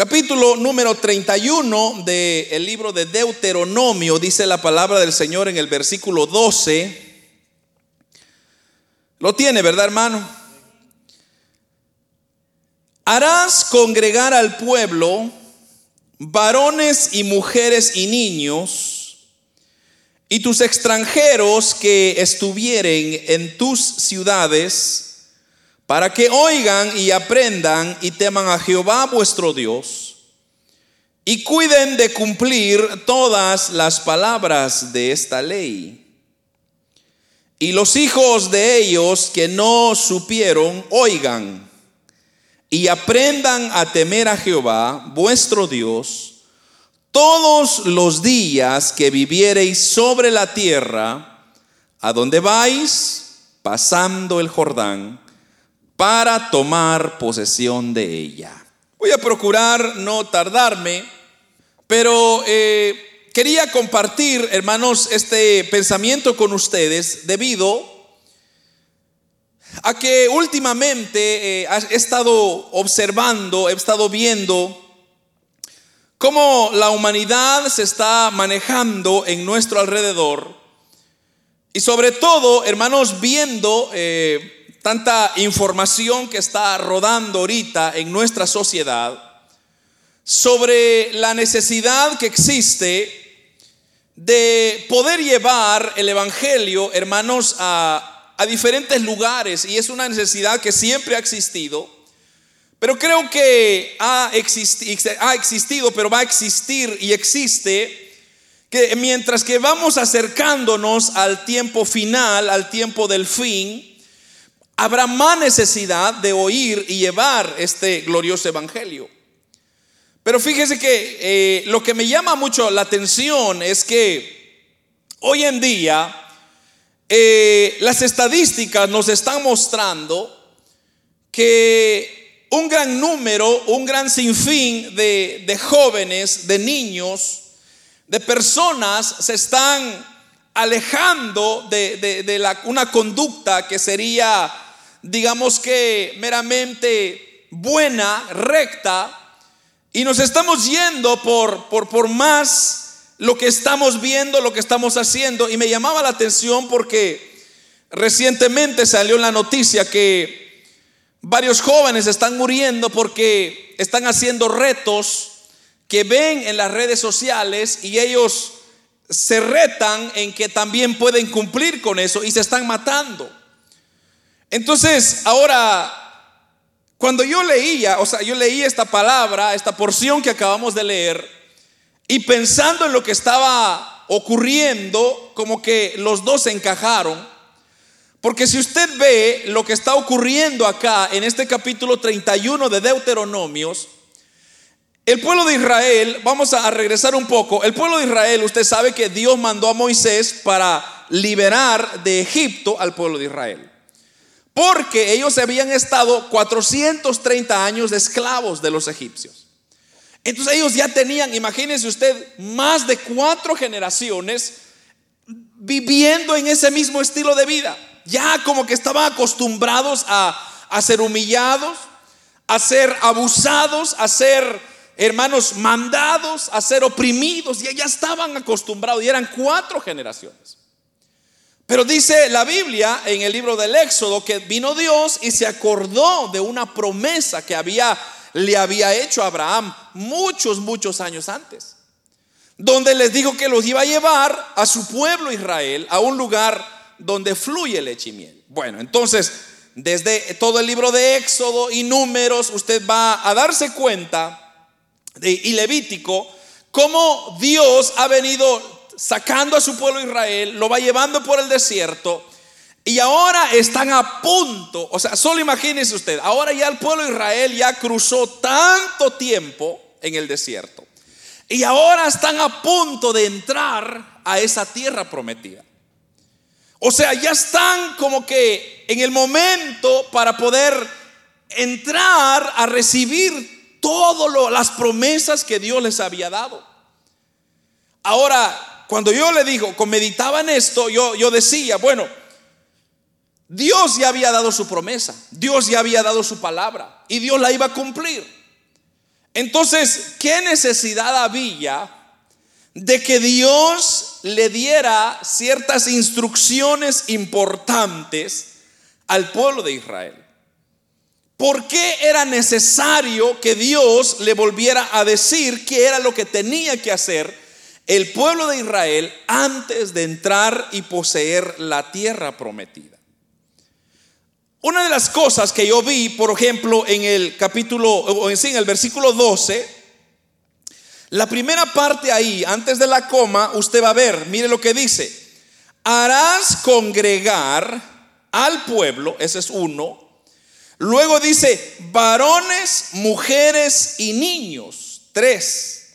Capítulo número 31 del libro de Deuteronomio, dice la palabra del Señor en el versículo 12. Lo tiene, ¿verdad, hermano? Harás congregar al pueblo, varones y mujeres y niños, y tus extranjeros que estuvieren en tus ciudades, para que oigan y aprendan y teman a Jehová vuestro Dios y cuiden de cumplir todas las palabras de esta ley. Y los hijos de ellos que no supieron, oigan y aprendan a temer a Jehová vuestro Dios todos los días que viviereis sobre la tierra, a donde vais pasando el Jordán para tomar posesión de ella. Voy a procurar no tardarme, pero eh, quería compartir, hermanos, este pensamiento con ustedes debido a que últimamente eh, he estado observando, he estado viendo cómo la humanidad se está manejando en nuestro alrededor y sobre todo, hermanos, viendo... Eh, tanta información que está rodando ahorita en nuestra sociedad sobre la necesidad que existe de poder llevar el Evangelio, hermanos, a, diferentes lugares. Y es una necesidad que siempre ha existido. Pero creo que ha existido, pero va a existir y existe que mientras que vamos acercándonos al tiempo final, al tiempo del fin, habrá más necesidad de oír y llevar este glorioso evangelio. Pero fíjese que eh, lo que me llama mucho la atención es que hoy en día eh, las estadísticas nos están mostrando que un gran número, un gran sinfín de, jóvenes, de niños, de personas se están alejando de, una conducta que sería digamos que meramente buena, recta, y nos estamos yendo por, por, por más lo que estamos viendo, lo que estamos haciendo, y me llamaba la atención porque recientemente salió la noticia que varios jóvenes están muriendo porque están haciendo retos que ven en las redes sociales y ellos se retan en que también pueden cumplir con eso y se están matando. Entonces, ahora, cuando yo leía, o sea, yo leí esta palabra, esta porción que acabamos de leer, y pensando en lo que estaba ocurriendo, como que los dos se encajaron. Porque si usted ve lo que está ocurriendo acá en este capítulo 31 de Deuteronomios, el pueblo de Israel, vamos a regresar un poco, el pueblo de Israel, usted sabe que Dios mandó a Moisés para liberar de Egipto al pueblo de Israel. Porque ellos habían estado 430 años esclavos de los egipcios. Entonces ellos ya tenían, imagínense usted, más de cuatro generaciones viviendo en ese mismo estilo de vida. Ya como que estaban acostumbrados a, a ser humillados, a ser abusados, a ser hermanos mandados, a ser oprimidos. Y ya estaban acostumbrados y eran cuatro generaciones. Pero dice la Biblia en el libro del Éxodo que vino Dios y se acordó de una promesa que le había hecho a Abraham muchos, muchos años antes. Donde les dijo que los iba a llevar a su pueblo Israel a un lugar donde fluye leche y miel. Bueno, entonces, desde todo el libro de Éxodo y números, usted va a darse cuenta de, y Levítico, cómo Dios ha venido sacando a su pueblo Israel, lo va llevando por el desierto. Y ahora están a punto, o sea, solo imagínese usted, ahora ya el pueblo de Israel ya cruzó tanto tiempo en el desierto. Y ahora están a punto de entrar a esa tierra prometida. O sea, ya están como que en el momento para poder entrar a recibir todas las promesas que Dios les había dado. Ahora, cuando yo le digo, meditaba en esto, yo, yo decía, bueno, Dios ya había dado su promesa, Dios ya había dado su palabra y Dios la iba a cumplir. Entonces, ¿qué necesidad había de que Dios le diera ciertas instrucciones importantes al pueblo de Israel? ¿Por qué era necesario que Dios le volviera a decir qué era lo que tenía que hacer el pueblo de Israel antes de entrar y poseer la tierra prometida? Una de las cosas que yo vi, por ejemplo, en el capítulo, o en sí, en el versículo 12, la primera parte ahí, antes de la coma, usted va a ver, mire lo que dice, harás congregar al pueblo, ese es uno, luego dice, varones, mujeres y niños, tres,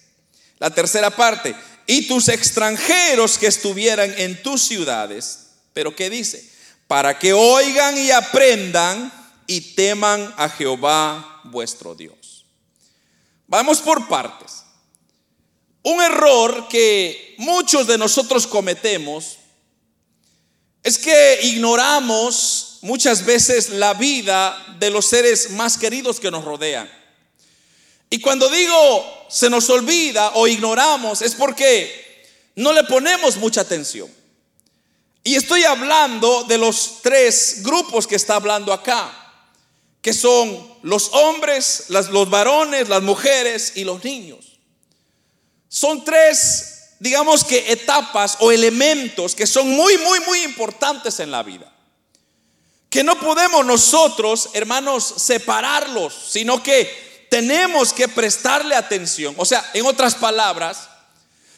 la tercera parte, y tus extranjeros que estuvieran en tus ciudades, pero ¿qué dice? para que oigan y aprendan y teman a Jehová vuestro Dios. Vamos por partes. Un error que muchos de nosotros cometemos es que ignoramos muchas veces la vida de los seres más queridos que nos rodean. Y cuando digo se nos olvida o ignoramos es porque no le ponemos mucha atención. Y estoy hablando de los tres grupos que está hablando acá, que son los hombres, los varones, las mujeres y los niños. Son tres, digamos que etapas o elementos que son muy, muy, muy importantes en la vida. Que no podemos nosotros, hermanos, separarlos, sino que tenemos que prestarle atención. O sea, en otras palabras,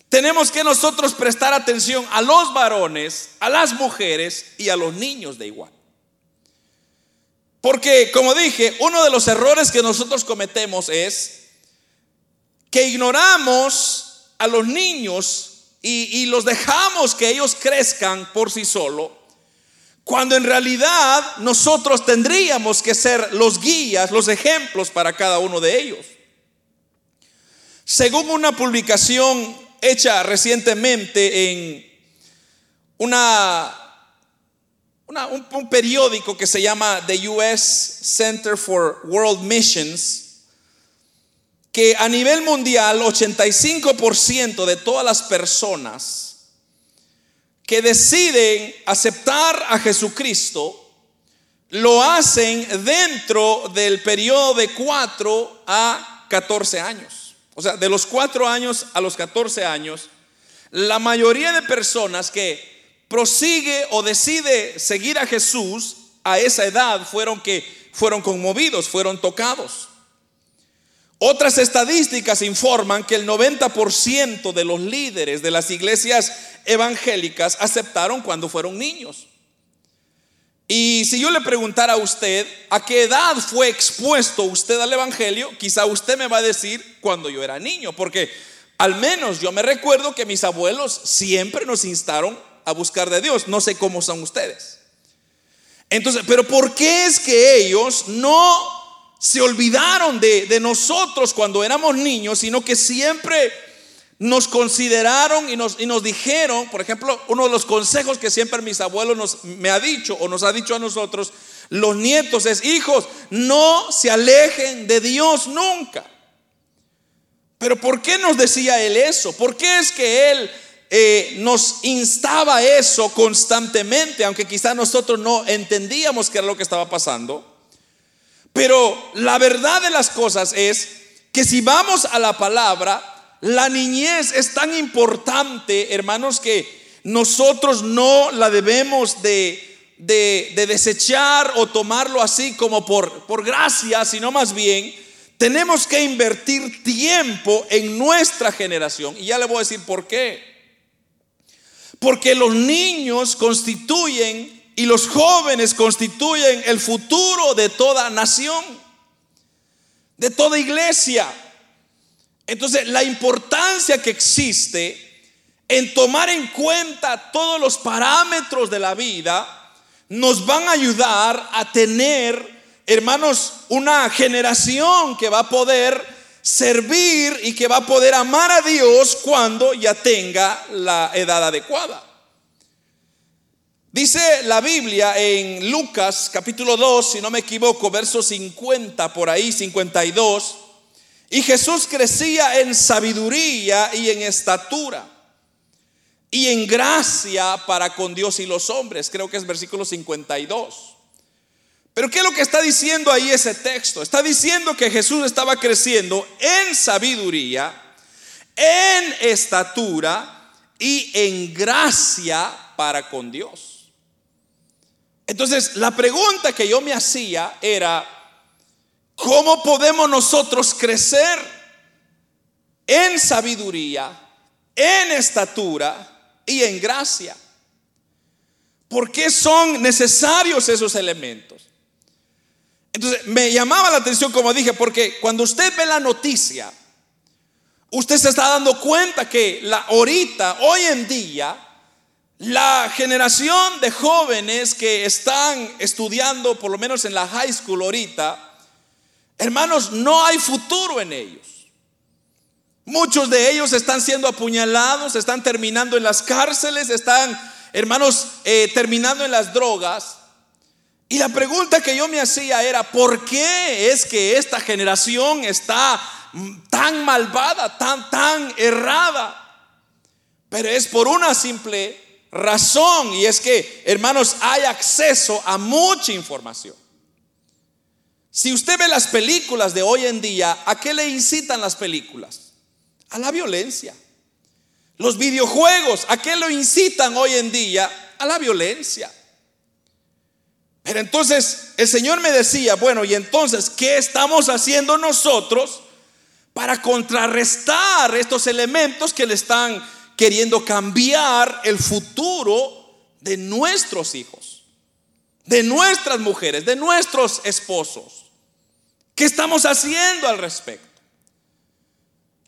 tenemos que nosotros prestar atención a los varones, a las mujeres y a los niños de igual. Porque, como dije, uno de los errores que nosotros cometemos es que ignoramos a los niños y, los dejamos que ellos crezcan por sí solos, cuando en realidad nosotros tendríamos que ser los guías, los ejemplos para cada uno de ellos. Según una publicación hecha recientemente en una, un, periódico que se llama The US Center for World Missions, que a nivel mundial 85% de todas las personas que deciden aceptar a Jesucristo lo hacen dentro del periodo de 4 a 14 años. O sea, de los 4 años a los 14 años, la mayoría de personas que prosigue o decide seguir a Jesús a esa edad fueron que fueron conmovidos, fueron tocados. Otras estadísticas informan que el 90% de los líderes de las iglesias evangélicas aceptaron cuando fueron niños. Y si yo le preguntara a usted a qué edad fue expuesto usted al Evangelio, quizá usted me va a decir cuando yo era niño, porque al menos yo me recuerdo que mis abuelos siempre nos instaron a buscar de Dios. No sé cómo son ustedes. Entonces, pero ¿por qué es que ellos no se olvidaron de, de nosotros cuando éramos niños, sino que siempre nos consideraron y nos, y nos dijeron, por ejemplo, uno de los consejos que siempre mis abuelos nos, me ha dicho o nos ha dicho a nosotros, los nietos es, hijos, no se alejen de Dios nunca. Pero ¿por qué nos decía él eso? ¿Por qué es que él eh, nos instaba eso constantemente, aunque quizá nosotros no entendíamos qué era lo que estaba pasando? Pero la verdad de las cosas es que si vamos a la palabra, la niñez es tan importante, hermanos, que nosotros no la debemos de, desechar o tomarlo así como por, por gracia, sino más bien tenemos que invertir tiempo en nuestra generación. Y ya le voy a decir por qué. Porque los niños constituyen y los jóvenes constituyen el futuro de toda nación, de toda iglesia. Entonces, la importancia que existe en tomar en cuenta todos los parámetros de la vida nos van a ayudar a tener, hermanos, una generación que va a poder servir y que va a poder amar a Dios cuando ya tenga la edad adecuada. Dice la Biblia en Lucas capítulo 2, si no me equivoco, verso 50 por ahí, 52 Y Jesús crecía en sabiduría y en estatura y en gracia para con Dios y los hombres. Creo que es versículo 52. Pero ¿qué es lo que está diciendo ahí ese texto? Está diciendo que Jesús estaba creciendo en sabiduría, en estatura y en gracia para con Dios. Entonces, la pregunta que yo me hacía era, ¿cómo podemos nosotros crecer en sabiduría, en estatura y en gracia? ¿Por qué son necesarios esos elementos? Entonces, me llamaba la atención, como dije, porque cuando usted ve la noticia, usted se está dando cuenta que ahorita, hoy en día, la generación de jóvenes que están estudiando, por lo menos en la high school ahorita, hermanos, no hay futuro en ellos. Muchos de ellos están siendo apuñalados, están terminando en las cárceles, están, hermanos, eh, terminando en las drogas. Y la pregunta que yo me hacía era, ¿por qué es que esta generación está tan malvada, tan, tan errada? Pero es por una simple razón y es que, hermanos, hay acceso a mucha información. Si usted ve las películas de hoy en día, ¿a qué le incitan las películas? A la violencia. Los videojuegos, ¿a qué lo incitan hoy en día? A la violencia. Pero entonces el Señor me decía, bueno, y entonces, ¿qué estamos haciendo nosotros para contrarrestar estos elementos que le están queriendo cambiar el futuro de nuestros hijos, de nuestras mujeres, de nuestros esposos? ¿Qué estamos haciendo al respecto?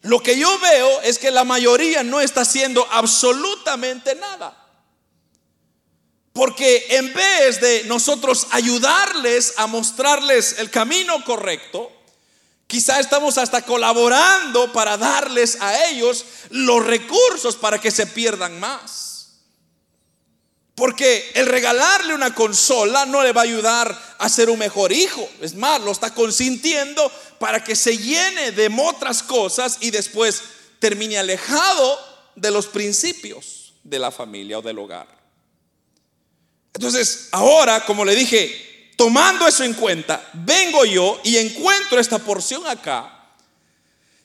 Lo que yo veo es que la mayoría no está haciendo absolutamente nada. Porque en vez de nosotros ayudarles a mostrarles el camino correcto, quizá estamos hasta colaborando para darles a ellos los recursos para que se pierdan más. Porque el regalarle una consola no le va a ayudar a ser un mejor hijo. Es más, lo está consintiendo para que se llene de otras cosas y después termine alejado de los principios de la familia o del hogar. Entonces, ahora, como le dije, tomando eso en cuenta, vengo yo y encuentro esta porción acá.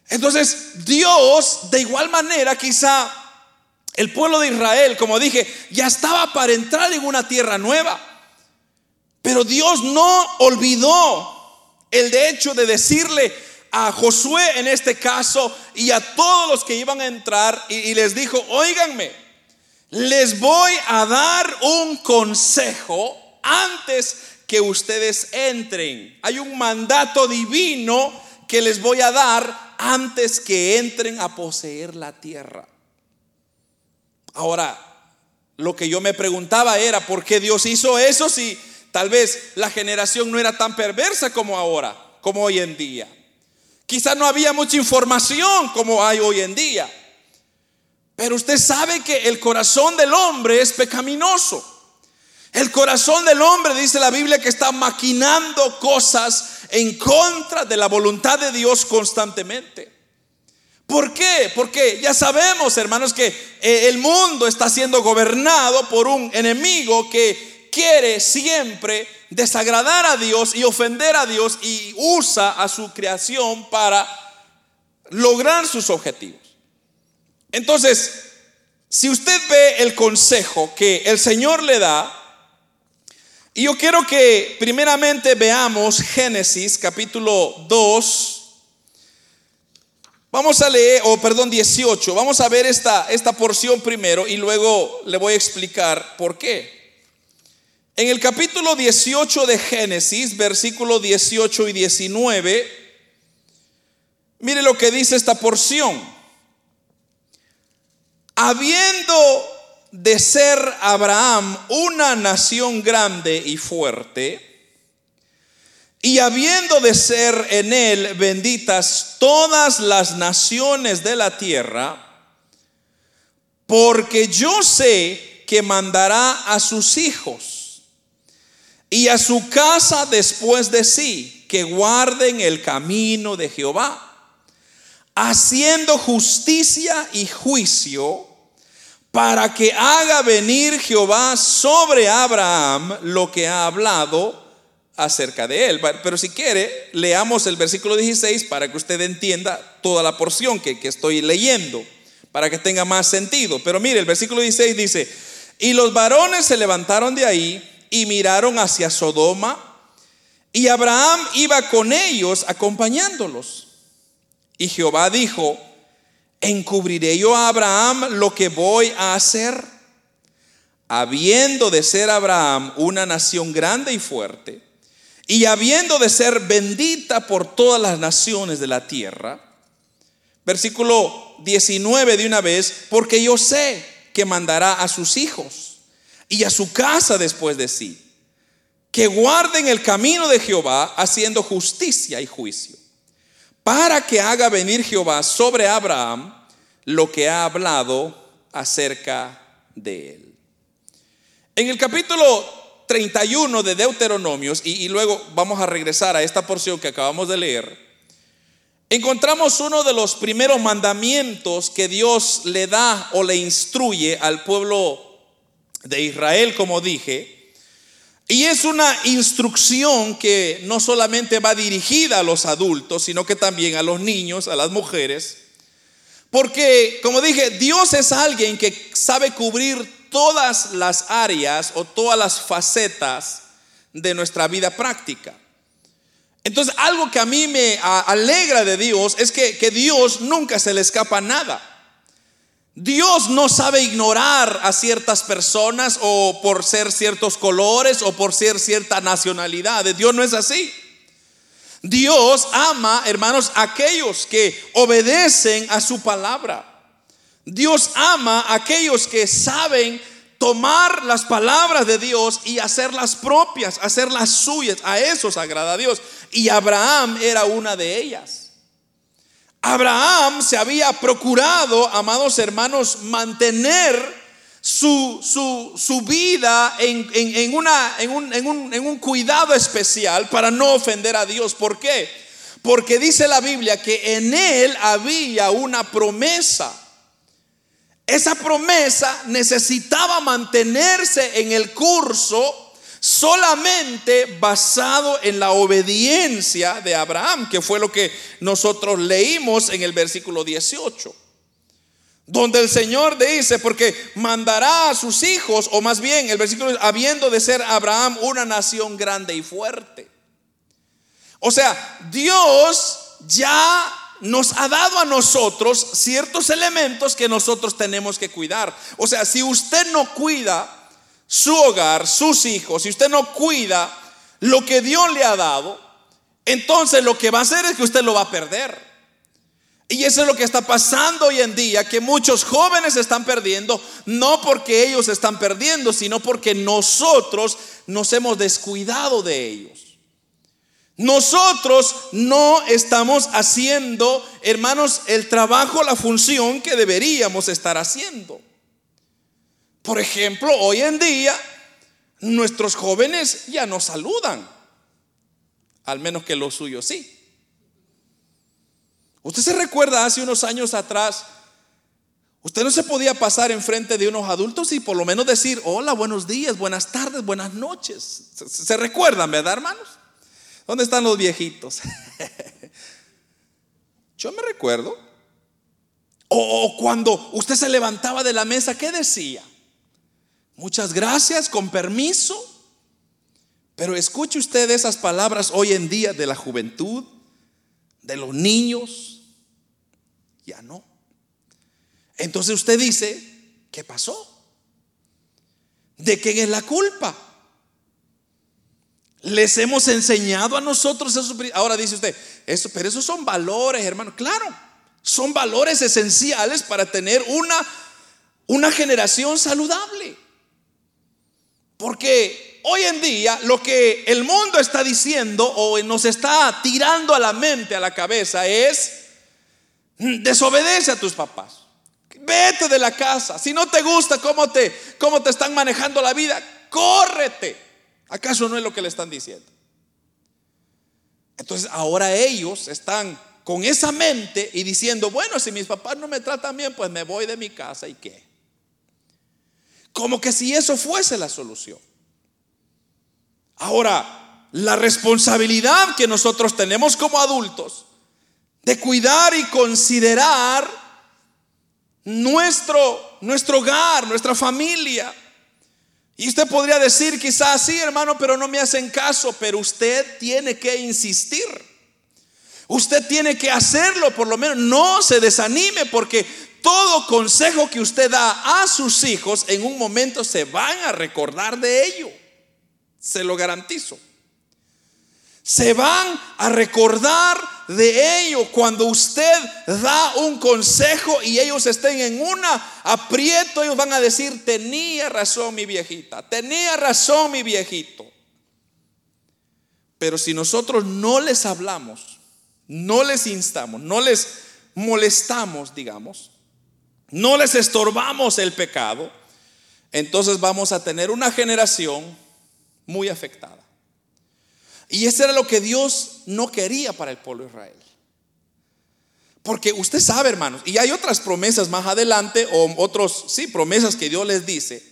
Entonces, Dios, de igual manera, quizá el pueblo de Israel, como dije, ya estaba para entrar en una tierra nueva. Pero Dios no olvidó el de hecho de decirle a Josué en este caso y a todos los que iban a entrar y, y les dijo, oíganme, les voy a dar un consejo antes que ustedes entren. Hay un mandato divino que les voy a dar antes que entren a poseer la tierra. Ahora, lo que yo me preguntaba era, ¿por qué Dios hizo eso si tal vez la generación no era tan perversa como ahora, como hoy en día? Quizás no había mucha información como hay hoy en día. Pero usted sabe que el corazón del hombre es pecaminoso. El corazón del hombre, dice la Biblia, que está maquinando cosas en contra de la voluntad de Dios constantemente. ¿Por qué? Porque ya sabemos, hermanos, que eh, el mundo está siendo gobernado por un enemigo que quiere siempre desagradar a Dios y ofender a Dios y usa a su creación para lograr sus objetivos. Entonces, si usted ve el consejo que el Señor le da, y yo quiero que primeramente veamos Génesis capítulo 2. Vamos a leer, o perdón, 18. Vamos a ver esta, esta porción primero y luego le voy a explicar por qué. En el capítulo 18 de Génesis, versículo 18 y 19, mire lo que dice esta porción habiendo de ser Abraham una nación grande y fuerte, y habiendo de ser en él benditas todas las naciones de la tierra, porque yo sé que mandará a sus hijos y a su casa después de sí, que guarden el camino de Jehová haciendo justicia y juicio para que haga venir Jehová sobre Abraham lo que ha hablado acerca de él. Pero si quiere, leamos el versículo 16 para que usted entienda toda la porción que, que estoy leyendo, para que tenga más sentido. Pero mire, el versículo 16 dice, y los varones se levantaron de ahí y miraron hacia Sodoma, y Abraham iba con ellos acompañándolos. Y Jehová dijo, ¿encubriré yo a Abraham lo que voy a hacer? Habiendo de ser Abraham una nación grande y fuerte, y habiendo de ser bendita por todas las naciones de la tierra. Versículo 19 de una vez, porque yo sé que mandará a sus hijos y a su casa después de sí, que guarden el camino de Jehová haciendo justicia y juicio, para que haga venir Jehová sobre Abraham lo que ha hablado acerca de él. En el capítulo 31 de Deuteronomios, y, luego vamos a regresar a esta porción que acabamos de leer, encontramos uno de los primeros mandamientos que Dios le da o le instruye al pueblo de Israel, como dije, y es una instrucción que no solamente va dirigida a los adultos, sino que también a los niños, a las mujeres, porque, como dije, Dios es alguien que sabe cubrir todas las áreas o todas las facetas de nuestra vida práctica. Entonces, algo que a mí me alegra de Dios es que, que Dios nunca se le escapa nada. Dios no sabe ignorar a ciertas personas o por ser ciertos colores o por ser cierta nacionalidad. Dios no es así. Dios ama, hermanos, aquellos que obedecen a su palabra. Dios ama a aquellos que saben tomar las palabras de Dios y hacerlas propias, hacerlas suyas. A eso se agrada a Dios. Y Abraham era una de ellas. Abraham se había procurado, amados hermanos, mantener su, su, vida en, una, en, un, en un cuidado especial para no ofender a Dios. ¿Por qué? Porque dice la Biblia que en él había una promesa. Esa promesa necesitaba mantenerse en el curso solamente basado en la obediencia de Abraham, que fue lo que nosotros leímos en el versículo 18. Donde el Señor dice, porque mandará a sus hijos, o más bien el versículo, habiendo de ser Abraham una nación grande y fuerte. O sea, Dios ya nos ha dado a nosotros ciertos elementos que nosotros tenemos que cuidar. O sea, si usted no cuida su hogar, sus hijos, si usted no cuida lo que Dios le ha dado, entonces lo que va a hacer es que usted lo va a perder. Y eso es lo que está pasando hoy en día, que muchos jóvenes están perdiendo, no porque ellos están perdiendo, sino porque nosotros nos hemos descuidado de ellos. Nosotros no estamos haciendo, hermanos, el trabajo, la función que deberíamos estar haciendo. Por ejemplo, hoy en día nuestros jóvenes ya no saludan, al menos que los suyos sí. Usted se recuerda hace unos años atrás, usted no se podía pasar enfrente de unos adultos y por lo menos decir, hola, buenos días, buenas tardes, buenas noches. Se, se recuerdan, ¿verdad, hermanos? ¿Dónde están los viejitos? Yo me recuerdo. O, cuando usted se levantaba de la mesa, ¿qué decía? Muchas gracias, con permiso. Pero escuche usted esas palabras hoy en día de la juventud, de los niños. Ya no. Entonces usted dice, ¿qué pasó? ¿De quién es la culpa? Les hemos enseñado a nosotros. Ahora dice usted, eso, pero esos son valores, hermano. Claro, son valores esenciales para tener una, una generación saludable. Porque hoy en día lo que el mundo está diciendo o nos está tirando a la mente, a la cabeza, es desobedece a tus papás. Vete de la casa. Si no te gusta cómo te, cómo te están manejando la vida, córrete. ¿Acaso no es lo que le están diciendo? Entonces ahora ellos están con esa mente y diciendo, bueno, si mis papás no me tratan bien, pues me voy de mi casa y qué. Como que si eso fuese la solución. Ahora, la responsabilidad que nosotros tenemos como adultos de cuidar y considerar nuestro, nuestro hogar, nuestra familia. Y usted podría decir quizás, sí hermano, pero no me hacen caso, pero usted tiene que insistir. Usted tiene que hacerlo, por lo menos no se desanime porque todo consejo que usted da a sus hijos en un momento se van a recordar de ello. Se lo garantizo. Se van a recordar de ello cuando usted da un consejo y ellos estén en una aprieto, ellos van a decir, tenía razón mi viejita, tenía razón mi viejito. Pero si nosotros no les hablamos, no les instamos, no les molestamos, digamos, no les estorbamos el pecado, entonces vamos a tener una generación muy afectada. Y eso era lo que Dios no quería para el pueblo de Israel. Porque usted sabe, hermanos, y hay otras promesas más adelante, o otros, sí, promesas que Dios les dice,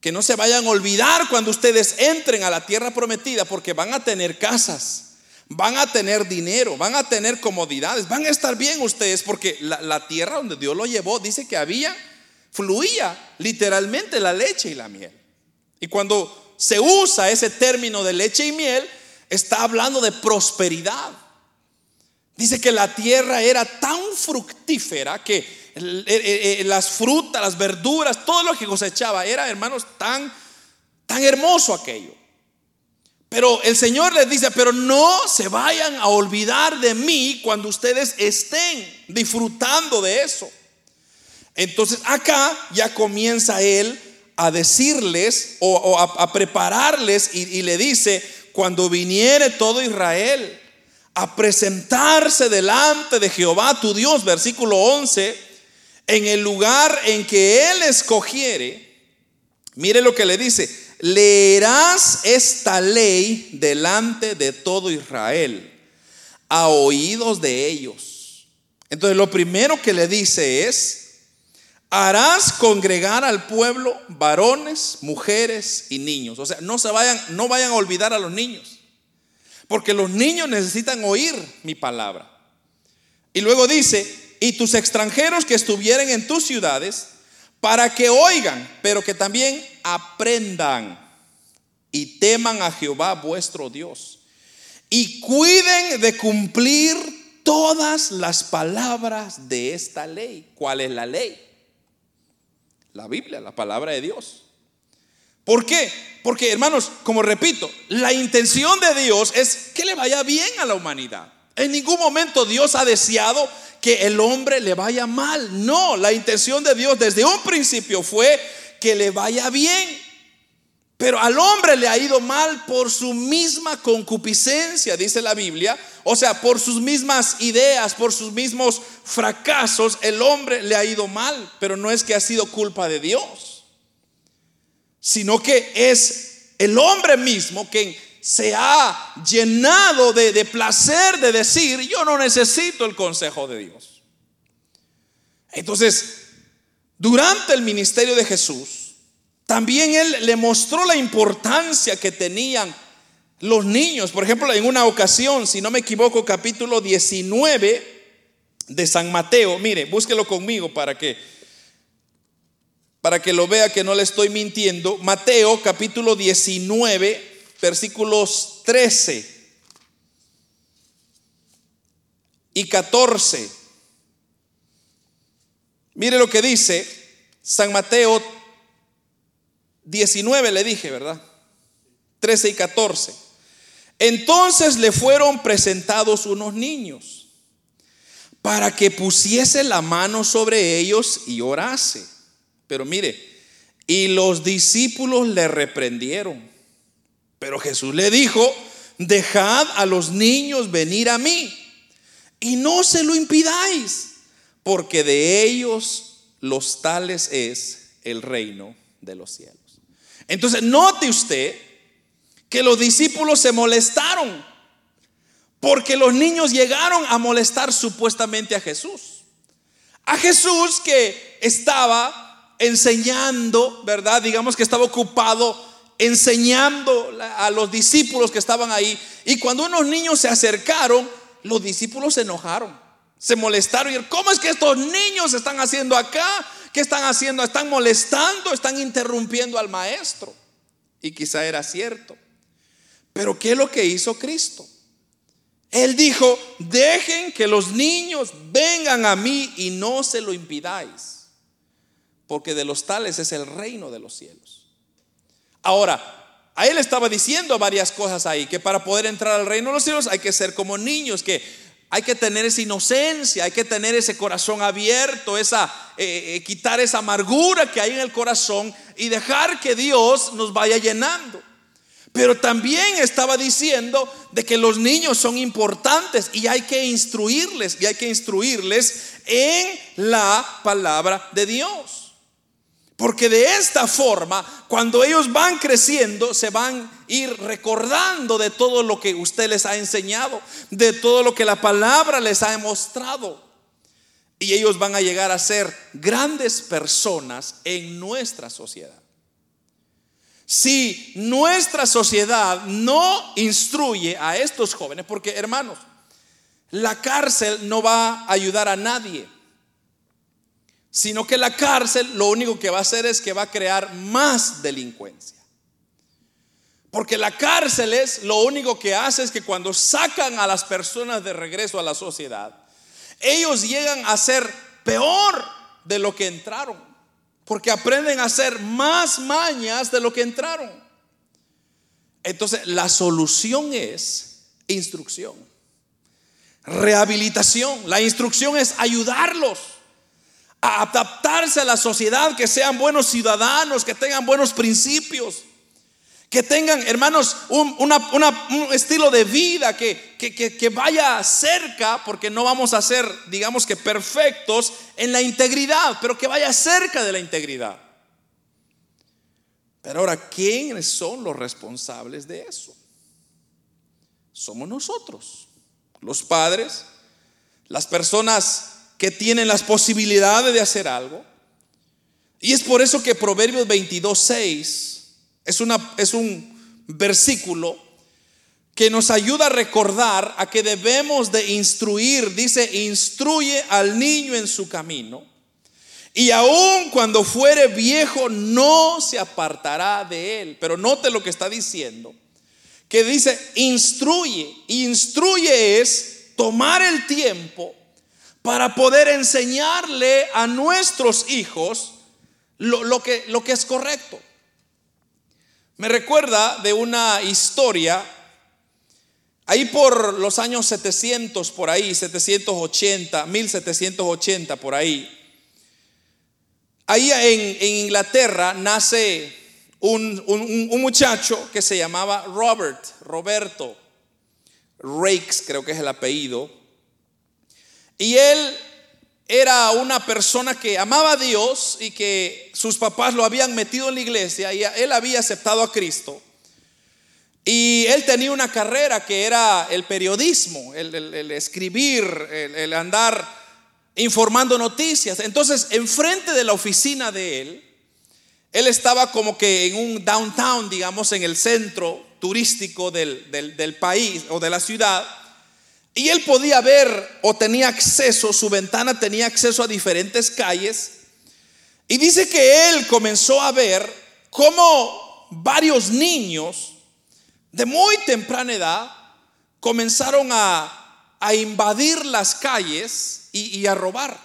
que no se vayan a olvidar cuando ustedes entren a la tierra prometida, porque van a tener casas, van a tener dinero, van a tener comodidades, van a estar bien ustedes, porque la, tierra donde Dios lo llevó dice que había, fluía literalmente la leche y la miel. Y cuando se usa ese término de leche y miel, está hablando de prosperidad. Dice que la tierra era tan fructífera que las frutas, las verduras, todo lo que cosechaba era, hermanos, tan, tan hermoso aquello. Pero el Señor les dice, pero no se vayan a olvidar de mí cuando ustedes estén disfrutando de eso. Entonces acá ya comienza Él a decirles o, a, prepararles y, y le dice, cuando viniere todo Israel a presentarse delante de Jehová tu Dios, versículo 11, en el lugar en que Él escogiere, mire lo que le dice, leerás esta ley delante de todo Israel, a oídos de ellos. Entonces lo primero que le dice es, harás congregar al pueblo varones, mujeres y niños. O sea, no se vayan, no vayan a olvidar a los niños. Porque los niños necesitan oír mi palabra. Y luego dice, y tus extranjeros que estuvieren en tus ciudades, para que oigan, pero que también aprendan y teman a Jehová vuestro Dios y cuiden de cumplir todas las palabras de esta ley. ¿Cuál es la ley? La Biblia, la palabra de Dios. ¿Por qué? Porque, hermanos, como repito, la intención de Dios es que le vaya bien a la humanidad. En ningún momento Dios ha deseado que el hombre le vaya mal. No, la intención de Dios desde un principio fue que le vaya bien. Pero al hombre le ha ido mal por su misma concupiscencia, dice la Biblia. O sea, por sus mismas ideas, por sus mismos fracasos, el hombre le ha ido mal. Pero no es que ha sido culpa de Dios, sino que es el hombre mismo quien se ha llenado de, de placer de decir, yo no necesito el consejo de Dios. Entonces, durante el ministerio de Jesús, también él le mostró la importancia que tenían los niños. Por ejemplo, en una ocasión, si no me equivoco, capítulo 19 de San Mateo, mire, búsquelo conmigo para que para que lo vea que no le estoy mintiendo. Mateo capítulo 19 versículos 13 y 14. Mire lo que dice San Mateo 19, le dije, ¿verdad? 13 y 14. Entonces le fueron presentados unos niños para que pusiese la mano sobre ellos y orase. Pero mire, y los discípulos le reprendieron. Pero Jesús le dijo, dejad a los niños venir a mí y no se lo impidáis, porque de ellos los tales es el reino de los cielos. Entonces, note usted que los discípulos se molestaron porque los niños llegaron a molestar supuestamente a Jesús. A Jesús que estaba enseñando, ¿verdad? Digamos que estaba ocupado enseñando a los discípulos que estaban ahí. Y cuando unos niños se acercaron, los discípulos se enojaron, se molestaron. ¿cómo es que estos niños están haciendo acá? ¿Qué están haciendo? Están molestando, están interrumpiendo al maestro. Y quizá era cierto. Pero ¿qué es lo que hizo Cristo? Él dijo, dejen que los niños vengan a mí y no se lo impidáis, porque de los tales es el reino de los cielos. Ahora, a él estaba diciendo varias cosas ahí, que para poder entrar al reino de los cielos hay que ser como niños, que hay que tener esa inocencia, hay que tener ese corazón abierto, esa, eh, eh, quitar esa amargura que hay en el corazón y dejar que Dios nos vaya llenando. Pero también estaba diciendo de que los niños son importantes y hay que instruirles y hay que instruirles en la palabra de Dios. Porque de esta forma, cuando ellos van creciendo, se van a ir recordando de todo lo que usted les ha enseñado, de todo lo que la palabra les ha mostrado. Y ellos van a llegar a ser grandes personas en nuestra sociedad. Si nuestra sociedad no instruye a estos jóvenes, porque hermanos, la cárcel no va a ayudar a nadie, sino que la cárcel lo único que va a hacer es que va a crear más delincuencia. Porque la cárcel es lo único que hace es que cuando sacan a las personas de regreso a la sociedad, ellos llegan a ser peor de lo que entraron. Porque aprenden a hacer más mañas de lo que entraron. Entonces, la solución es instrucción. Rehabilitación. La instrucción es ayudarlos adaptarse a la sociedad, que sean buenos ciudadanos, que tengan buenos principios. Que tengan, hermanos, un, estilo de vida que, que, vaya cerca, porque no vamos a ser, digamos que perfectos en la integridad, pero que vaya cerca de la integridad. Pero ahora, ¿quiénes son los responsables de eso? Somos nosotros, los padres, las personas que tienen las posibilidades de hacer algo. Y es por eso que Proverbios 22, 6 es, una, es un versículo que nos ayuda a recordar a que debemos de instruir, dice, instruye al niño en su camino. Y aun cuando fuere viejo, no se apartará de él. Pero note lo que está diciendo, que dice, instruye. Instruye es tomar el tiempo para poder enseñarle a nuestros hijos lo, que, es correcto. Me recuerda de una historia, ahí por los años 700, por ahí, 780, 1780, por ahí. Ahí en, Inglaterra nace un, un, muchacho que se llamaba Robert, Roberto Rakes, creo que es el apellido. Y él era una persona que amaba a Dios y que sus papás lo habían metido en la iglesia y él había aceptado a Cristo. Y él tenía una carrera que era el periodismo, el, escribir, el, andar informando noticias. Entonces, enfrente de la oficina de él, él estaba como que en un downtown, digamos, en el centro turístico del, del país o de la ciudad. Y él podía ver o tenía acceso, su ventana tenía acceso a diferentes calles. Y dice que él comenzó a ver cómo varios niños de muy temprana edad comenzaron a, invadir las calles y, a robar.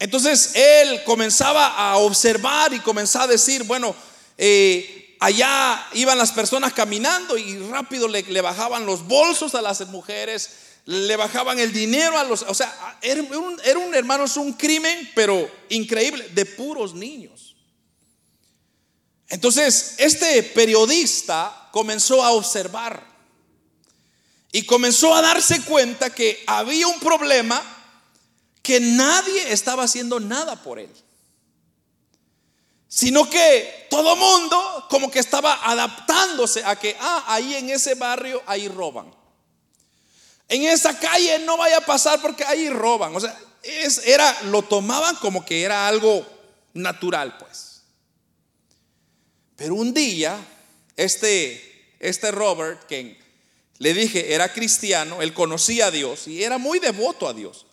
Entonces él comenzaba a observar y comenzaba a decir, bueno, eh, allá iban las personas caminando y rápido le, bajaban los bolsos a las mujeres, le bajaban el dinero a los... O sea, era un, era un hermano, es un crimen, pero increíble, de puros niños. Entonces, este periodista comenzó a observar y comenzó a darse cuenta que había un problema que nadie estaba haciendo nada por él sino que todo mundo como que estaba adaptándose a que, ah, ahí en ese barrio, ahí roban. En esa calle no vaya a pasar porque ahí roban. O sea, es, era, lo tomaban como que era algo natural, pues. Pero un día, este, este Robert, que le dije era cristiano, él conocía a Dios y era muy devoto a Dios.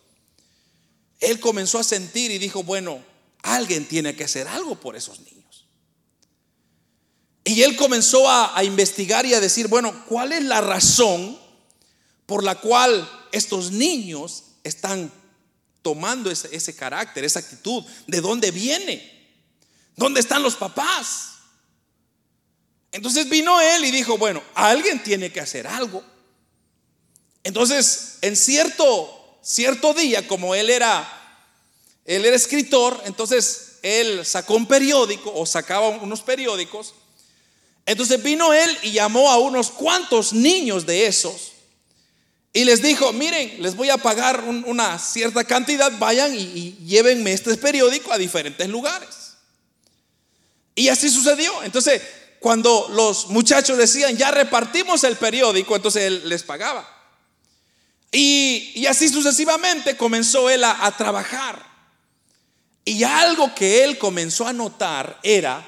Él comenzó a sentir y dijo, bueno, alguien tiene que hacer algo por esos niños. Y él comenzó a, investigar y a decir, bueno, ¿cuál es la razón por la cual estos niños están tomando ese, carácter, esa actitud. ¿De dónde viene? ¿Dónde están los papás? Entonces vino él y dijo, bueno, alguien tiene que hacer algo. Entonces, en cierto, cierto día, como él era, él era escritor, entonces él sacó un periódico o sacaba unos periódicos. Entonces vino él y llamó a unos cuantos niños de esos y les dijo, miren, les voy a pagar una cierta cantidad, vayan y, y llévenme este periódico a diferentes lugares. Y así sucedió. Entonces, cuando los muchachos decían, ya repartimos el periódico, entonces él les pagaba. Y, así sucesivamente comenzó él a, trabajar. Y algo que él comenzó a notar era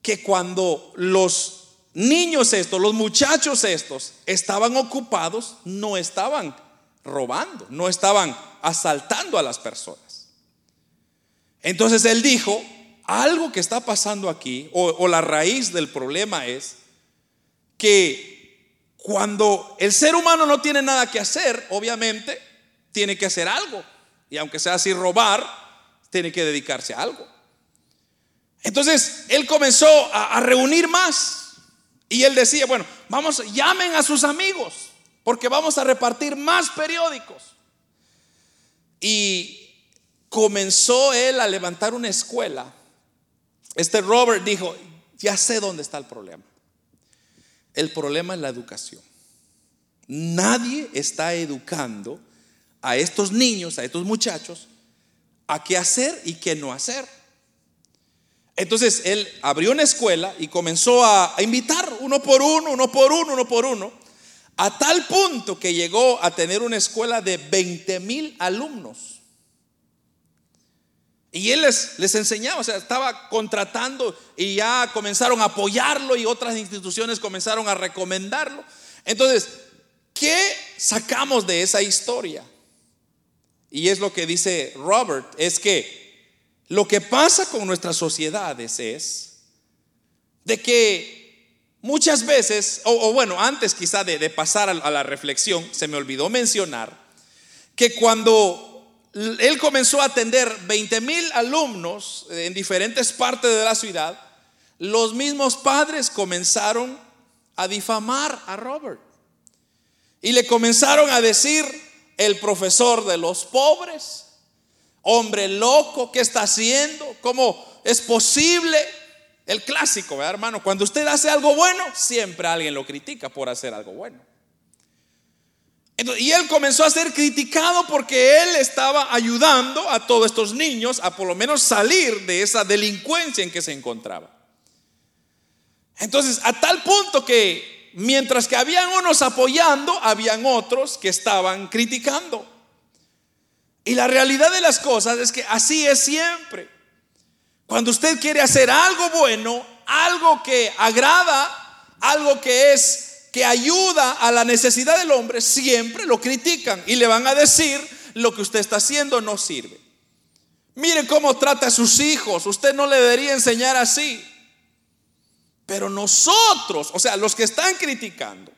que cuando los niños estos, los muchachos estos, estaban ocupados, no estaban robando, no estaban asaltando a las personas. Entonces él dijo, algo que está pasando aquí, o, la raíz del problema es que cuando el ser humano no tiene nada que hacer, obviamente tiene que hacer algo. Y aunque sea así robar, tiene que dedicarse a algo. Entonces él comenzó a reunir más. Y él decía, bueno, vamos, llamen a sus amigos, porque vamos a repartir más periódicos. Y comenzó él a levantar una escuela. Este Robert dijo, ya sé dónde está el problema. El problema es la educación. Nadie está educando a estos niños, a estos muchachos, a qué hacer y qué no hacer. Entonces él abrió una escuela y comenzó a, invitar uno por uno, uno por uno, uno por uno, a tal punto que llegó a tener una escuela de 20 mil alumnos. Y él les, les enseñaba, o sea, estaba contratando y ya comenzaron a apoyarlo y otras instituciones comenzaron a recomendarlo. Entonces, ¿qué sacamos de esa historia? Y es lo que dice Robert, es que lo que pasa con nuestras sociedades es de que muchas veces, o, bueno, antes quizá de, pasar a, la reflexión, se me olvidó mencionar que cuando él comenzó a atender 20 mil alumnos en diferentes partes de la ciudad, los mismos padres comenzaron a difamar a Robert. Y le comenzaron a decir el profesor de los pobres, hombre loco, ¿qué está haciendo? ¿Cómo es posible? El clásico, ¿verdad, hermano? Cuando usted hace algo bueno, siempre alguien lo critica por hacer algo bueno. y él comenzó a ser criticado porque él estaba ayudando a todos estos niños a por lo menos salir de esa delincuencia en que se encontraba. Entonces, a tal punto que mientras que habían unos apoyando, habían otros que estaban criticando. Y la realidad de las cosas es que así es siempre. Cuando usted quiere hacer algo bueno, algo que agrada, algo que es que ayuda a la necesidad del hombre, siempre lo critican y le van a decir lo que usted está haciendo no sirve. Mire cómo trata a sus hijos, usted no le debería enseñar así. Pero nosotros, o sea, los que están criticando,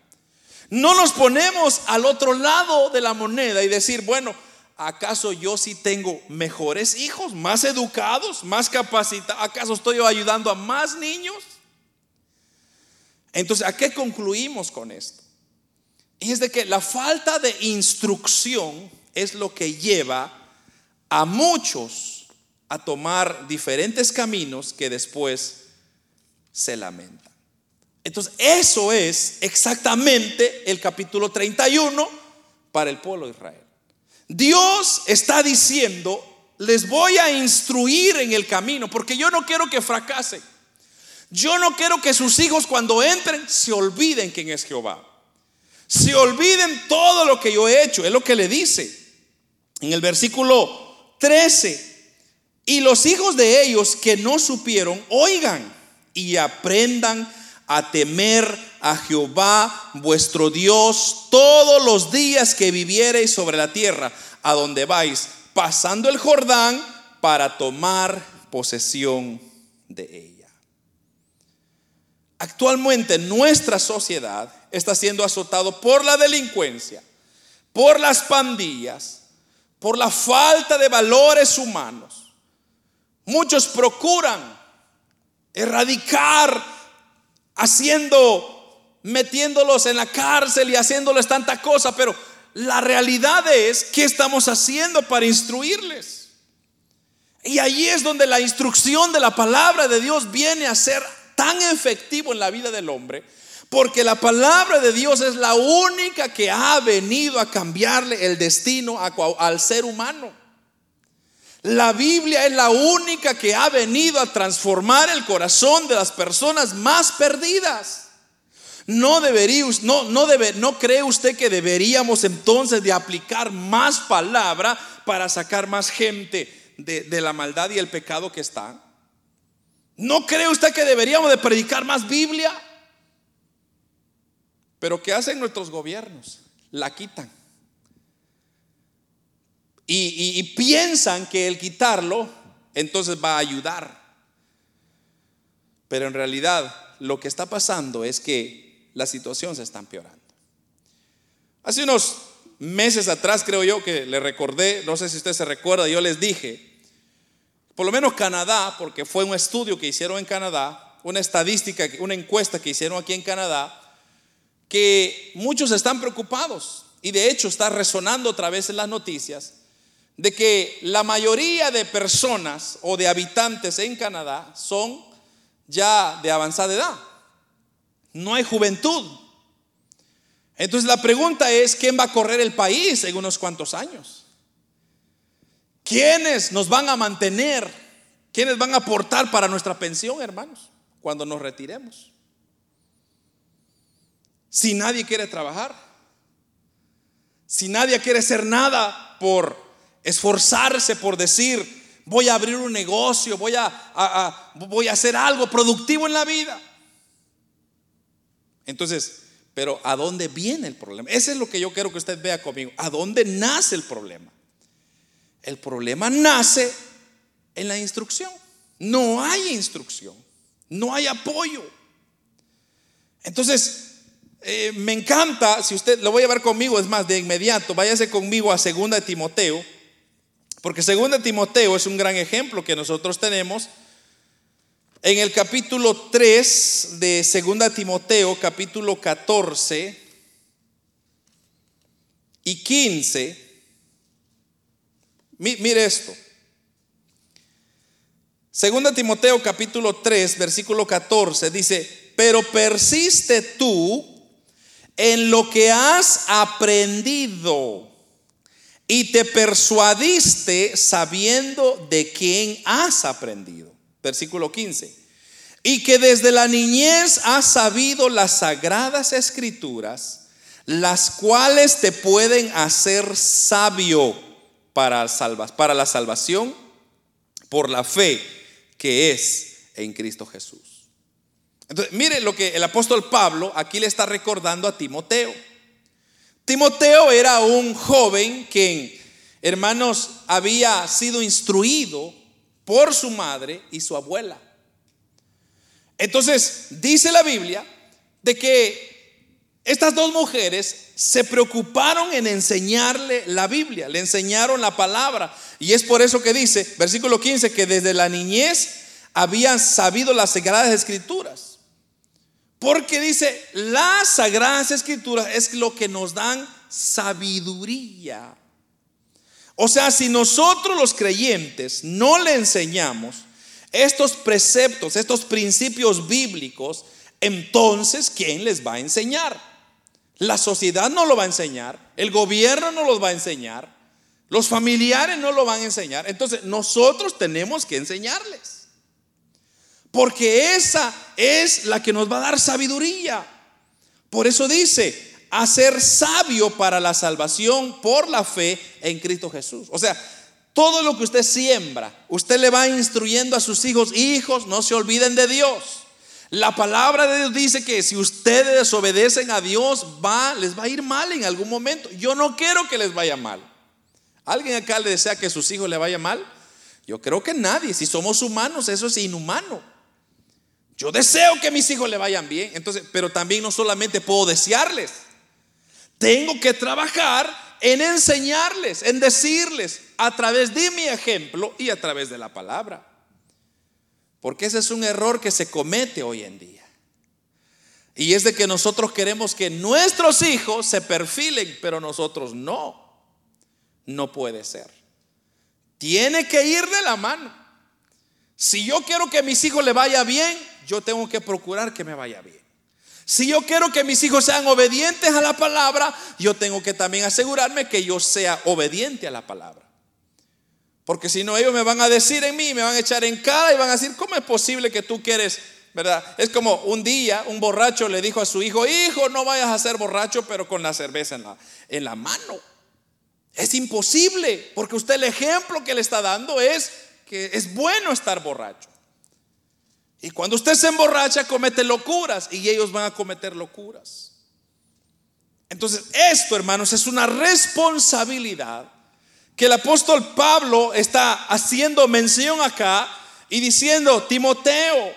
no nos ponemos al otro lado de la moneda y decir, bueno, ¿acaso yo sí tengo mejores hijos, más educados, más capacitados? ¿Acaso estoy ayudando a más niños? Entonces, ¿a qué concluimos con esto? Y es de que la falta de instrucción es lo que lleva a muchos a tomar diferentes caminos que después se lamentan. Entonces, eso es exactamente el capítulo 31 para el pueblo de Israel. Dios está diciendo, les voy a instruir en el camino, porque yo no quiero que fracasen. Yo no quiero que sus hijos cuando entren se olviden quién es Jehová. se olviden todo lo que yo he hecho, es lo que le dice en el versículo 13. Y los hijos de ellos que no supieron, oigan y aprendan a temer a Jehová vuestro Dios todos los días que viviereis sobre la tierra, a donde vais, pasando el Jordán para tomar posesión de ella. Actualmente nuestra sociedad está siendo azotado por la delincuencia, por las pandillas, por la falta de valores humanos. Muchos procuran erradicar haciendo, metiéndolos en la cárcel y haciéndoles tanta cosa, pero la realidad es, ¿qué estamos haciendo para instruirles? Y allí es donde la instrucción de la palabra de Dios viene a ser tan efectivo en la vida del hombre, porque la palabra de Dios es la única que ha venido a cambiarle el destino al ser humano. La Biblia es la única que ha venido a transformar el corazón de las personas más perdidas. No debería, no, no, debe, no cree usted que deberíamos entonces de aplicar más palabra para sacar más gente de, de la maldad y el pecado que está. ¿No cree usted que deberíamos de predicar más Biblia? Pero ¿qué hacen nuestros gobiernos? La quitan y, piensan que el quitarlo entonces va a ayudar. Pero en realidad lo que está pasando es que la situación se está empeorando. Hace unos meses atrás creo yo que le recordé, no sé si usted se recuerda, yo les dije, por lo menos Canadá, porque fue un estudio que hicieron en Canadá, una estadística, una encuesta que hicieron aquí en Canadá, que muchos están preocupados y de hecho está resonando otra vez en las noticias de que la mayoría de personas o de habitantes en Canadá son ya de avanzada edad. No hay juventud. Entonces la pregunta es, ¿quién va a correr el país en unos cuantos años? ¿Quiénes nos van a mantener? ¿Quiénes van a aportar para nuestra pensión, hermanos, cuando nos retiremos? Si nadie quiere trabajar, si nadie quiere hacer nada por esforzarse por decir, voy a abrir un negocio, voy a, voy a hacer algo productivo en la vida. Entonces, pero ¿a dónde viene el problema? Ese es lo que yo quiero que usted vea conmigo. ¿A dónde nace el problema? El problema nace en la instrucción. No hay instrucción, no hay apoyo. Entonces, eh, me encanta, si usted lo voy a ver conmigo, es más, de inmediato, váyase conmigo a 2 Timoteo porque segundo Timoteo es un gran ejemplo que nosotros tenemos. En el capítulo 3 de segunda Timoteo, capítulo 14 y 15, mire esto. Segunda Timoteo capítulo 3, versículo 14 dice, pero persiste tú en lo que has aprendido y te persuadiste sabiendo de quién has aprendido. Versículo 15. Y que desde la niñez has sabido las sagradas escrituras, las cuales te pueden hacer sabio para, la salvación por la fe que es en Cristo Jesús. Entonces, mire lo que el apóstol Pablo aquí le está recordando a Timoteo. Timoteo era un joven que, hermanos, había sido instruido por su madre y su abuela. Entonces, dice la Biblia de que estas dos mujeres se preocuparon en enseñarle la Biblia, le enseñaron la palabra. Y es por eso que dice, versículo 15, que desde la niñez habían sabido las sagradas escrituras. Porque dice, las sagradas escrituras es lo que nos dan sabiduría. O sea, si nosotros los creyentes no le enseñamos estos preceptos, estos principios bíblicos, entonces ¿quién les va a enseñar? La sociedad no lo va a enseñar, el gobierno no los va a enseñar, los familiares no lo van a enseñar. Entonces nosotros tenemos que enseñarles. Porque esa es la que nos va a dar sabiduría. Por eso dice, a ser sabio para la salvación por la fe en Cristo Jesús. O sea, todo lo que usted siembra, usted le va instruyendo a sus hijos, hijos, no se olviden de Dios. La palabra de Dios dice que si ustedes desobedecen a Dios, va, les va a ir mal en algún momento. Yo no quiero que les vaya mal. ¿Alguien acá le desea que sus hijos le vaya mal? Yo creo que nadie. Si somos humanos, eso es inhumano. Yo deseo que mis hijos le vayan bien. Entonces, pero también no solamente puedo desearles. Tengo que trabajar en enseñarles, en decirles a través de mi ejemplo y a través de la palabra. Porque ese es un error que se comete hoy en día. Y es de que nosotros queremos que nuestros hijos se perfilen, pero nosotros no. No puede ser. Tiene que ir de la mano. Si yo quiero que mis hijos le vaya bien, yo tengo que procurar que me vaya bien. Si yo quiero que mis hijos sean obedientes a la palabra, yo tengo que también asegurarme que yo sea obediente a la palabra. Porque si no, ellos me van a decir en mí, me van a echar en cara y van a decir, ¿cómo es posible que tú quieres, verdad? Es como un día un borracho le dijo a su hijo, hijo, no vayas a ser borracho, pero con la cerveza en la, en la mano. Es imposible, porque usted el ejemplo que le está dando es que es bueno estar borracho. Y cuando usted se emborracha, comete locuras y ellos van a cometer locuras. Entonces, esto, hermanos, es una responsabilidad que el apóstol Pablo está haciendo mención acá y diciendo, Timoteo,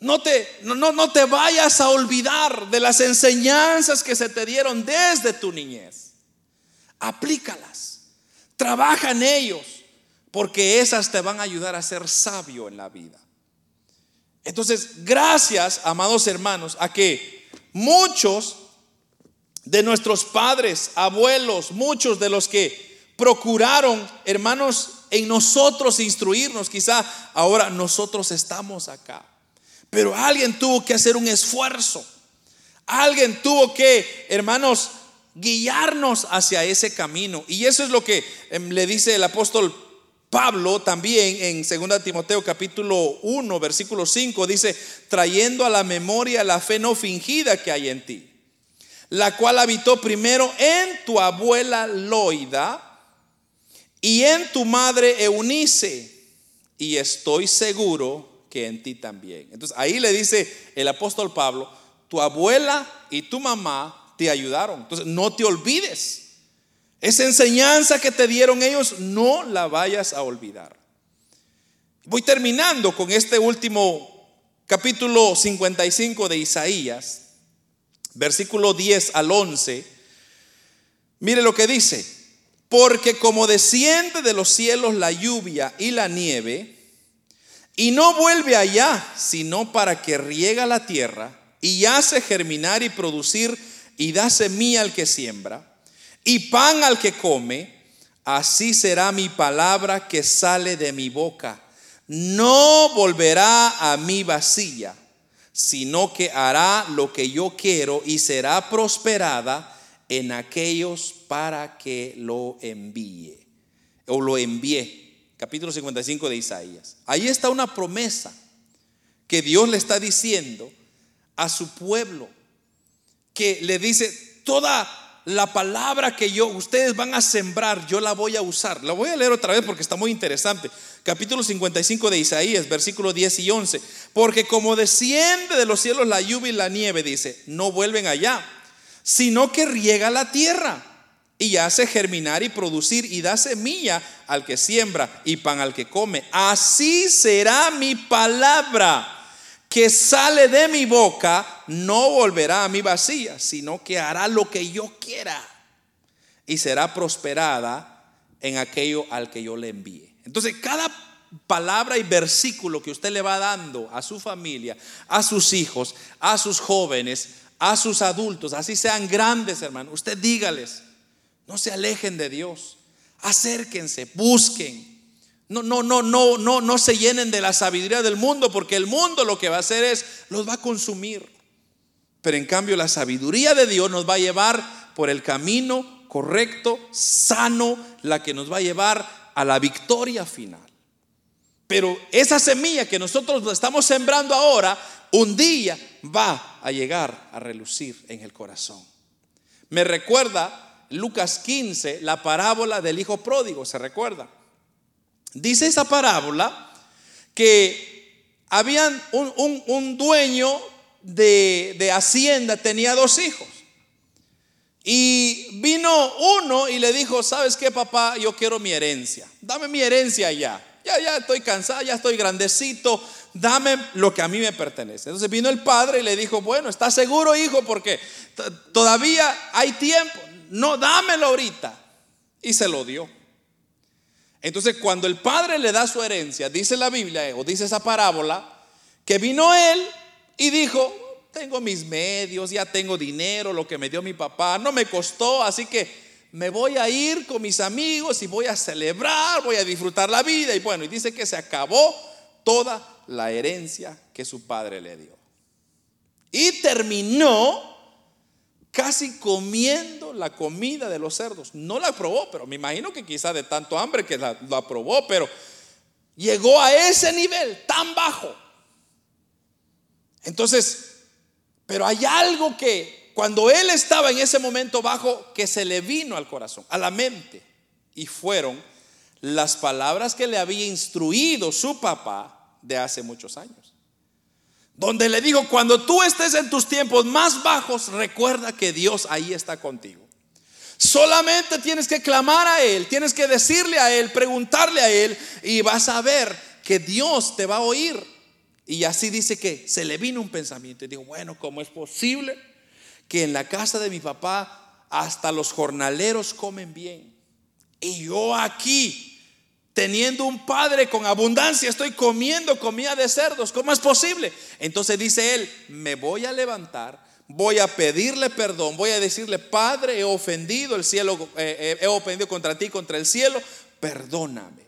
no te, no, no te vayas a olvidar de las enseñanzas que se te dieron desde tu niñez. Aplícalas, trabaja en ellos, porque esas te van a ayudar a ser sabio en la vida. Entonces, gracias, amados hermanos, a que muchos de nuestros padres, abuelos, muchos de los que procuraron, hermanos, en nosotros instruirnos, quizá ahora nosotros estamos acá. Pero alguien tuvo que hacer un esfuerzo. Alguien tuvo que, hermanos, guiarnos hacia ese camino. Y eso es lo que em, le dice el apóstol Pablo también en 2 Timoteo capítulo 1, versículo 5 dice, trayendo a la memoria la fe no fingida que hay en ti, la cual habitó primero en tu abuela Loida y en tu madre Eunice, y estoy seguro que en ti también. Entonces ahí le dice el apóstol Pablo, tu abuela y tu mamá te ayudaron. Entonces no te olvides esa enseñanza que te dieron ellos, no la vayas a olvidar. Voy terminando con este último capítulo 55 de Isaías, versículo 10 al 11. Mire lo que dice, porque como desciende de los cielos la lluvia y la nieve, y no vuelve allá, sino para que riega la tierra y hace germinar y producir y da semilla al que siembra y pan al que come, así será mi palabra que sale de mi boca. No volverá a mi vacía, sino que hará lo que yo quiero y será prosperada en aquellos para que lo envíe o lo envíe. Capítulo 55 de Isaías. Ahí está una promesa que Dios le está diciendo a su pueblo, que le dice, toda la palabra que yo, ustedes van a sembrar, yo la voy a usar. La voy a leer otra vez porque está muy interesante. Capítulo 55 de Isaías, versículo 10 y 11. Porque como desciende de los cielos la lluvia y la nieve, dice, no vuelven allá, sino que riega la tierra y hace germinar y producir y da semilla al que siembra y pan al que come. Así será mi palabra que sale de mi boca no volverá a mi vacía, sino que hará lo que yo quiera y será prosperada en aquello al que yo le envíe. Entonces, cada palabra y versículo que usted le va dando a su familia, a sus hijos, a sus jóvenes, a sus adultos, así sean grandes, hermanos, usted dígales, no se alejen de Dios, acérquense, busquen, no, no, no, no, no, no se llenen de la sabiduría del mundo, porque el mundo lo que va a hacer es, los va a consumir. Pero en cambio la sabiduría de Dios nos va a llevar por el camino correcto, sano, la que nos va a llevar a la victoria final. Pero esa semilla que nosotros estamos sembrando ahora, un día va a llegar a relucir en el corazón. Me recuerda Lucas 15, la parábola del hijo pródigo, ¿se recuerda? Dice esa parábola que habían un, dueño de, de hacienda, tenía dos hijos. Y vino uno y le dijo, ¿sabes qué, papá? Yo quiero mi herencia. Dame mi herencia ya. Ya, ya estoy cansado, ya estoy grandecito. Dame lo que a mí me pertenece. Entonces vino el padre y le dijo, bueno, ¿estás seguro, hijo? Porque todavía hay tiempo. No, dámelo ahorita. Y se lo dio. Entonces, cuando el padre le da su herencia, dice la Biblia, o dice esa parábola, que vino él y dijo, tengo mis medios, ya tengo dinero, lo que me dio mi papá, no me costó, así que me voy a ir con mis amigos y voy a celebrar, voy a disfrutar la vida. Y bueno, y dice que se acabó toda la herencia que su padre le dio. Y terminó casi comiendo la comida de los cerdos. No la probó, pero me imagino que quizá de tanto hambre que la, la probó, pero llegó a ese nivel tan bajo. Entonces, pero hay algo que cuando él estaba en ese momento bajo, que se le vino al corazón, a la mente, y fueron las palabras que le había instruido su papá de hace muchos años. Donde le dijo, cuando tú estés en tus tiempos más bajos, recuerda que Dios ahí está contigo. Solamente tienes que clamar a Él, tienes que decirle a Él, preguntarle a Él y vas a ver que Dios te va a oír. Y así dice que se le vino un pensamiento y dijo, bueno, ¿cómo es posible que en la casa de mi papá hasta los jornaleros comen bien? Y yo aquí, teniendo un padre con abundancia, estoy comiendo comida de cerdos. ¿Cómo es posible? Entonces dice él, me voy a levantar, voy a pedirle perdón, voy a decirle, Padre, he ofendido el cielo, eh, eh, he ofendido contra ti, contra el cielo, perdóname.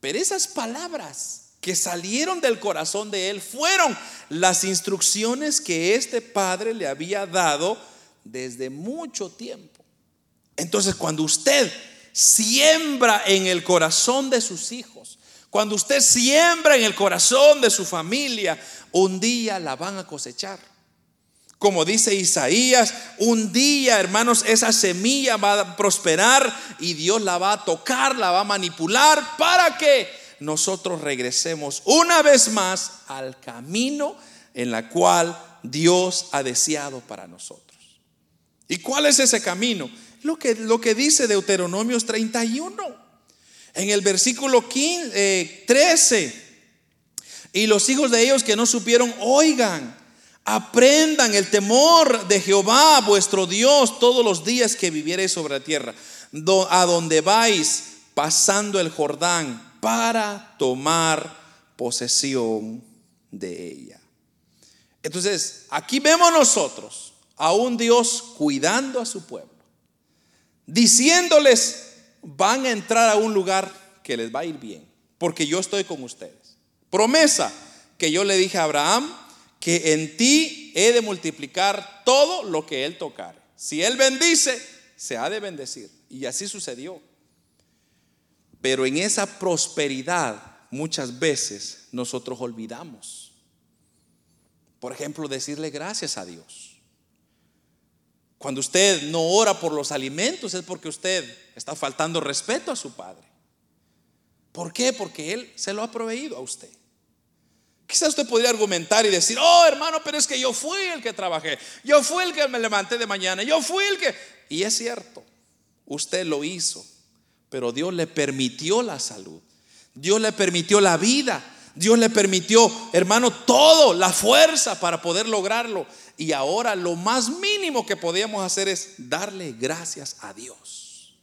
Pero esas palabras que salieron del corazón de él fueron las instrucciones que este padre le había dado desde mucho tiempo. Entonces, cuando usted siembra en el corazón de sus hijos, cuando usted siembra en el corazón de su familia, un día la van a cosechar. Como dice Isaías, un día, hermanos, esa semilla va a prosperar y Dios la va a tocar, la va a manipular para que nosotros regresemos una vez más al camino en la cual Dios ha deseado para nosotros. ¿Y cuál es ese camino? Lo que, lo que dice Deuteronomios 31. En el versículo 15, 13. Eh, y los hijos de ellos que no supieron, oigan, aprendan el temor de Jehová, vuestro Dios, todos los días que viviereis sobre la tierra, a donde vais pasando el Jordán para tomar posesión de ella. Entonces, aquí vemos nosotros a un Dios cuidando a su pueblo, diciéndoles, van a entrar a un lugar que les va a ir bien, porque yo estoy con ustedes. Promesa que yo le dije a Abraham, que en ti he de multiplicar todo lo que él tocare. Si él bendice, se ha de bendecir. Y así sucedió. Pero en esa prosperidad muchas veces nosotros olvidamos. Por ejemplo, decirle gracias a Dios. Cuando usted no ora por los alimentos es porque usted está faltando respeto a su Padre. ¿Por qué? Porque Él se lo ha proveído a usted. Quizás usted podría argumentar y decir, oh hermano, pero es que yo fui el que trabajé, yo fui el que me levanté de mañana, yo fui el que... Y es cierto, usted lo hizo, pero Dios le permitió la salud. Dios le permitió la vida. Dios le permitió, hermano, todo, la fuerza para poder lograrlo. Y ahora lo más mínimo que podíamos hacer es darle gracias a Dios.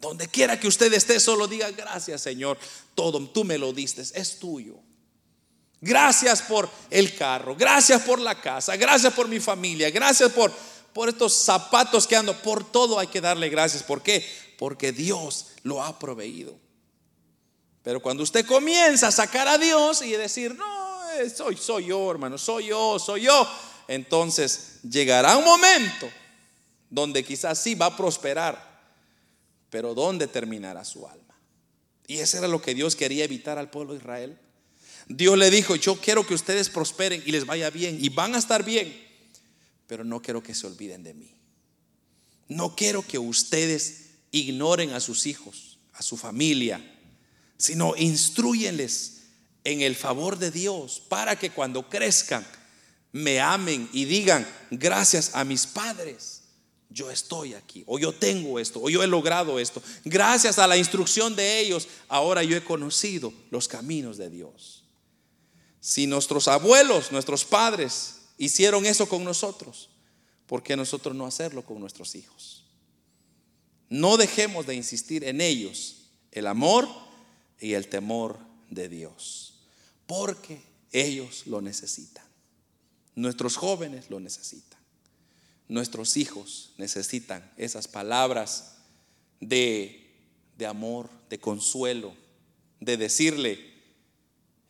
Donde quiera que usted esté, solo diga gracias, Señor. Todo, tú me lo diste, es tuyo. Gracias por el carro, gracias por la casa, gracias por mi familia, gracias por, por estos zapatos que ando, por todo hay que darle gracias. ¿Por qué? porque Dios lo ha proveído. Pero cuando usted comienza a sacar a Dios y decir, no, eh, soy, soy yo, hermano, soy yo, soy yo, entonces llegará un momento donde quizás sí va a prosperar, pero ¿dónde terminará su alma? Y eso era lo que Dios quería evitar al pueblo de Israel. Dios le dijo, yo quiero que ustedes prosperen y les vaya bien y van a estar bien, pero no quiero que se olviden de mí. No quiero que ustedes ignoren a sus hijos, a su familia, sino instruyenles en el favor de Dios para que cuando crezcan me amen y digan, gracias a mis padres, yo estoy aquí, o yo tengo esto, o yo he logrado esto. Gracias a la instrucción de ellos, ahora yo he conocido los caminos de Dios. Si nuestros abuelos, nuestros padres hicieron eso con nosotros, ¿por qué nosotros no hacerlo con nuestros hijos? No dejemos de insistir en ellos el amor y el temor de Dios porque ellos lo necesitan. Nuestros jóvenes lo necesitan. Nuestros hijos necesitan esas palabras de, de amor, de consuelo, de decirle,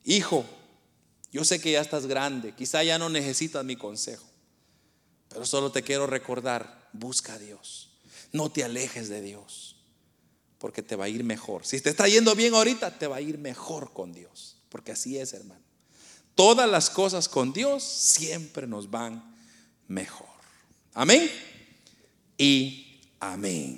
hijo, yo sé que ya estás grande, quizá ya no necesitas mi consejo, pero solo te quiero recordar, busca a Dios, no te alejes de Dios, porque te va a ir mejor. Si te está yendo bien ahorita, te va a ir mejor con Dios. Porque así es, hermano. Todas las cosas con Dios siempre nos van mejor. Amén y amén.